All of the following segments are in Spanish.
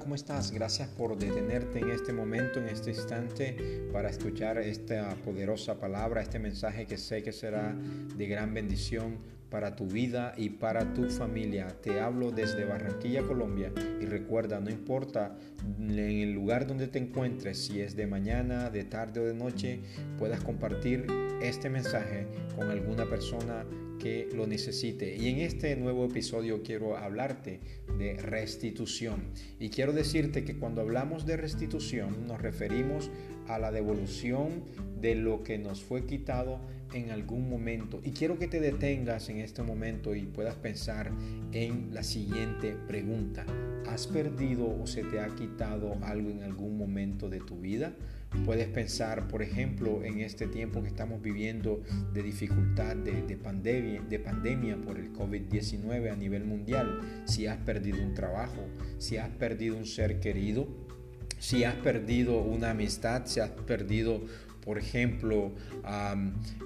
¿cómo estás? Gracias por detenerte en este momento, en este instante, para escuchar esta poderosa palabra, este mensaje que sé que será de gran bendición para tu vida y para tu familia. Te hablo desde Barranquilla, Colombia, y recuerda, no importa en el lugar donde te encuentres, si es de mañana, de tarde o de noche, puedas compartir este mensaje con alguna persona que lo necesite. Y en este nuevo episodio quiero hablarte de restitución. Y quiero decirte que cuando hablamos de restitución nos referimos a la devolución de lo que nos fue quitado en algún momento. Y quiero que te detengas en este momento y puedas pensar en la siguiente pregunta. ¿Has perdido o se te ha quitado algo en algún momento de tu vida? Puedes pensar, por ejemplo, en este tiempo que estamos viviendo de dificultad, de, pandemia, de pandemia por el COVID-19 a nivel mundial, si has perdido un trabajo, si has perdido un ser querido, si has perdido una amistad, si has perdido por ejemplo,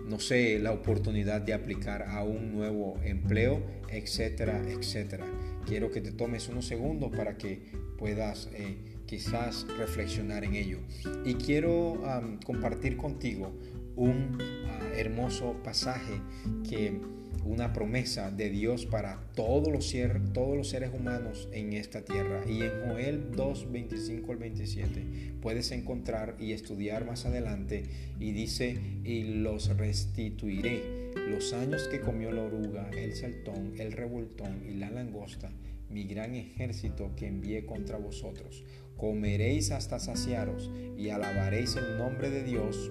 no sé, la oportunidad de aplicar a un nuevo empleo, etcétera, etcétera. Quiero que te tomes unos segundos para que puedas eh, quizás reflexionar en ello. Y quiero compartir contigo un ah, hermoso pasaje que una promesa de Dios para todos los, seres humanos en esta tierra. Y en Joel 2, 25 al 27 puedes encontrar y estudiar más adelante y dice, y los restituiré los años que comió la oruga, el saltón, el revoltón y la langosta, mi gran ejército que envié contra vosotros comeréis hasta saciaros y alabaréis el nombre de Dios,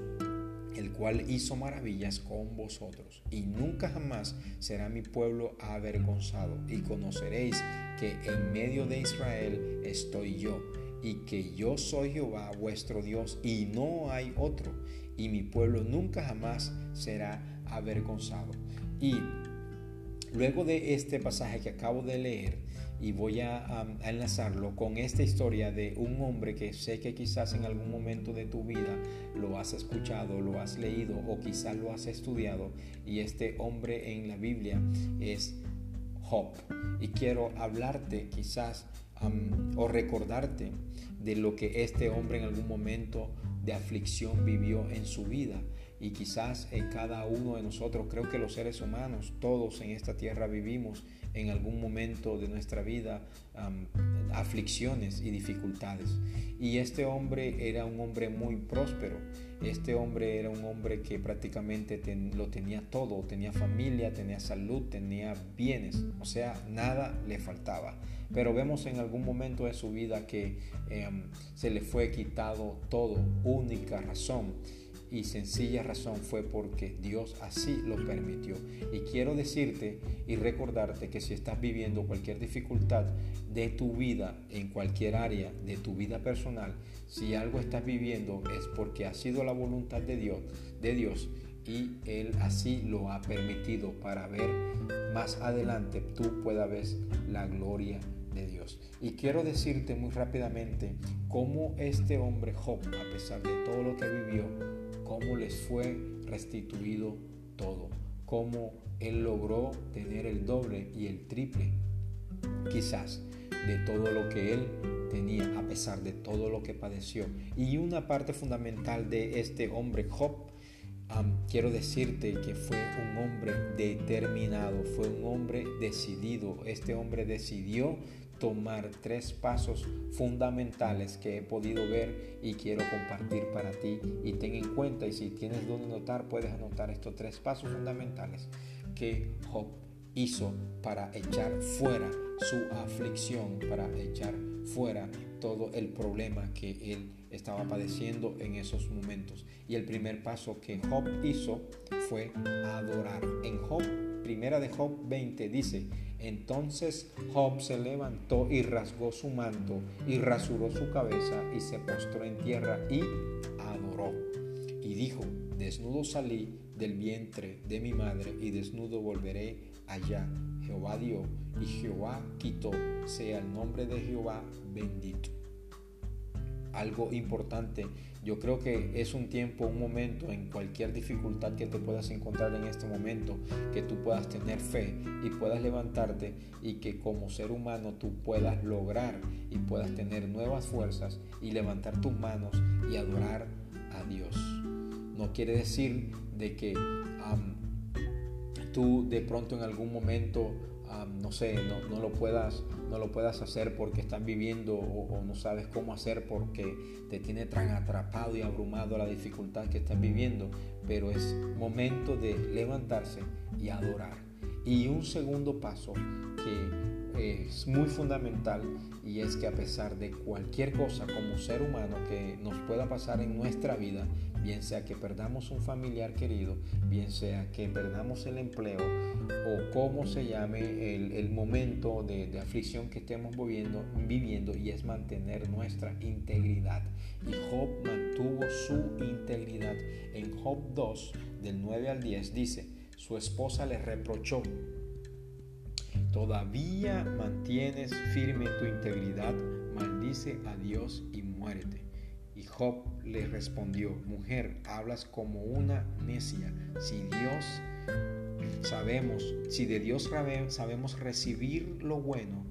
el cual hizo maravillas con vosotros. Y nunca jamás será mi pueblo avergonzado. Y conoceréis que en medio de Israel estoy yo, y que yo soy Jehová vuestro Dios, y no hay otro. Y mi pueblo nunca jamás será avergonzado. Y luego de este pasaje que acabo de leer, y voy a, enlazarlo con esta historia de un hombre que sé que quizás en algún momento de tu vida lo has escuchado, lo has leído o quizás lo has estudiado y este hombre en la Biblia es Job. Y quiero hablarte quizás o recordarte de lo que este hombre en algún momento de aflicción vivió en su vida y quizás en cada uno de nosotros, creo que los seres humanos, todos en esta tierra vivimos en algún momento de nuestra vida aflicciones y dificultades. Y este hombre era un hombre muy próspero. Este hombre era un hombre que prácticamente lo tenía todo, tenía familia, tenía salud, tenía bienes, o sea, nada le faltaba. Pero vemos en algún momento de su vida que em, se le fue quitado todo, única razón y sencilla razón fue porque Dios así lo permitió. Y quiero decirte y recordarte que si estás viviendo cualquier dificultad de tu vida, en cualquier área de tu vida personal, si algo estás viviendo es porque ha sido la voluntad de Dios, de Dios y Él así lo ha permitido para ver más adelante tú puedas ver la gloria de Dios. Y quiero decirte muy rápidamente cómo este hombre Job, a pesar de todo lo que vivió, cómo les fue restituido todo, cómo él logró tener el doble y el triple, quizás, de todo lo que él tenía, a pesar de todo lo que padeció. Y una parte fundamental de este hombre, Job, quiero decirte que fue un hombre determinado, fue un hombre decidido. Este hombre decidió tomar tres pasos fundamentales que he podido ver y quiero compartir para ti. Y ten en cuenta, y si tienes donde anotar, puedes anotar estos tres pasos fundamentales que Job hizo para echar fuera su aflicción, para echar fuera todo el problema que él estaba padeciendo en esos momentos. Y el primer paso que Job hizo fue adorar. En Job, primera de Job 20 dice, entonces Job se levantó y rasgó su manto y rasuró su cabeza y se postró en tierra y. Dijo, desnudo salí del vientre de mi madre y desnudo volveré allá. Jehová dio y Jehová quitó, sea el nombre de Jehová bendito. algo importante. Yo creo que es un tiempo, un momento, en cualquier dificultad que te puedas encontrar en este momento, que tú puedas tener fe y puedas levantarte y que como ser humano tú puedas lograr y puedas tener nuevas fuerzas y levantar tus manos y adorar a Dios. No quiere decir de que tú de pronto en algún momento no sé, no, no, lo puedas, no lo puedas hacer porque estás viviendo o, no sabes cómo hacer porque te tiene tan atrapado y abrumado la dificultad que estás viviendo, pero es momento de levantarse y adorar. Y un segundo paso que es muy fundamental y es que a pesar de cualquier cosa como ser humano que nos pueda pasar en nuestra vida, bien sea que perdamos un familiar querido, bien sea que perdamos el empleo o como se llame el, momento de, aflicción que estemos viviendo, y es mantener nuestra integridad. Y Job mantuvo su integridad. En Job 2, del 9 al 10, dice, su esposa le reprochó, todavía mantienes firme tu integridad, maldice a Dios y muérete. Y Job le respondió, mujer, hablas como una necia. Si Dios sabemos, si de Dios sabemos recibir lo bueno,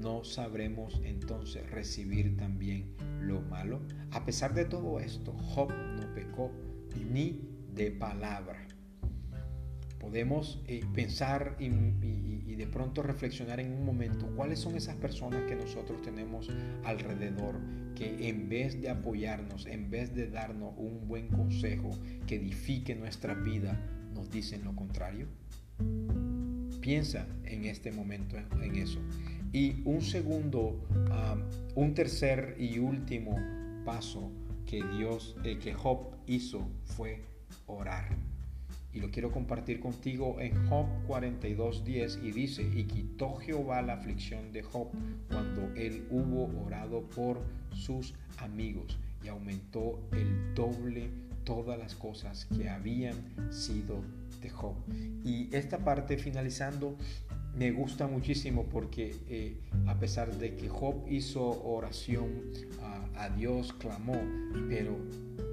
no sabremos entonces recibir también lo malo. A pesar de todo esto, Job no pecó ni de palabra. Podemos eh, pensar y, de pronto reflexionar en un momento cuáles son esas personas que nosotros tenemos alrededor que en vez de apoyarnos, en vez de darnos un buen consejo que edifique nuestra vida, nos dicen lo contrario. Piensa en este momento en eso. Y un segundo, un tercer y último paso que Dios, el que Job hizo fue orar y lo quiero compartir contigo en Job 42.10 y dice, y quitó Jehová la aflicción de Job cuando él hubo orado por sus amigos y aumentó el doble todas las cosas que habían sido de Job. Y esta parte finalizando me gusta muchísimo porque eh, a pesar de que Job hizo oración a, a Dios, clamó, pero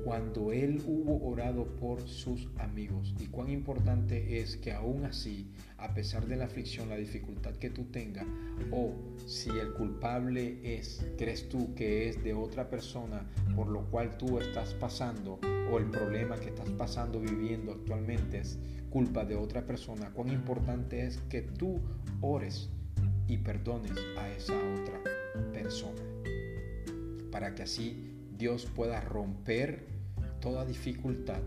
cuando él hubo orado por sus amigos. Y cuán importante es que aún así, a pesar de la aflicción, la dificultad que tú tengas, o si el culpable es, crees tú que es de otra persona por lo cual tú estás pasando, o el problema que estás pasando, viviendo actualmente es culpa de otra persona, cuán importante es que tú ores y perdones a esa otra persona. Para que así Dios pueda romper toda dificultad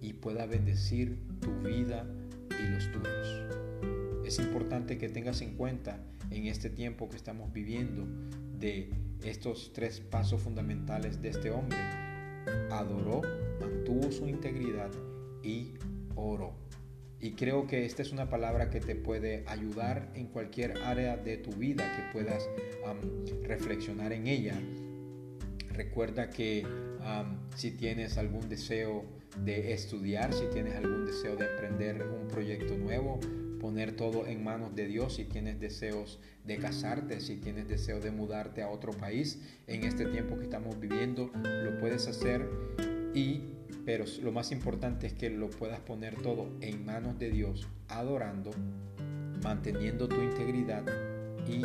y pueda bendecir tu vida y los tuyos. Es importante que tengas en cuenta en este tiempo que estamos viviendo de estos tres pasos fundamentales de este hombre. Adoró, mantuvo su integridad y oró. Y creo que esta es una palabra que te puede ayudar en cualquier área de tu vida que puedas reflexionar en ella Recuerda que si tienes algún deseo de estudiar, si tienes algún deseo de emprender un proyecto nuevo, poner todo en manos de Dios, si tienes deseos de casarte, si tienes deseo de mudarte a otro país, en este tiempo que estamos viviendo, lo puedes hacer y pero lo más importante es que lo puedas poner todo en manos de Dios, adorando, manteniendo tu integridad y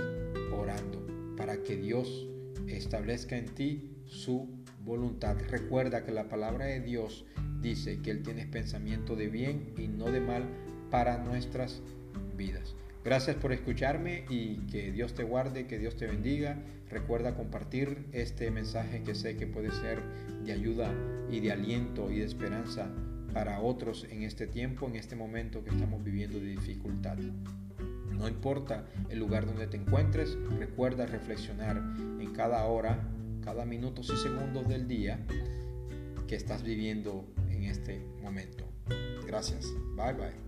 orando para que Dios establezca en ti su voluntad. Recuerda que la palabra de Dios dice que Él tiene pensamiento de bien y no de mal para nuestras vidas. Gracias por escucharme y que Dios te guarde, que Dios te bendiga. Recuerda compartir este mensaje que sé que puede ser de ayuda y de aliento y de esperanza para otros en este tiempo, en este momento que estamos viviendo de dificultad. No importa el lugar donde te encuentres, recuerda reflexionar en cada hora cada minutos y segundos del día que estás viviendo en este momento. Gracias. Bye bye.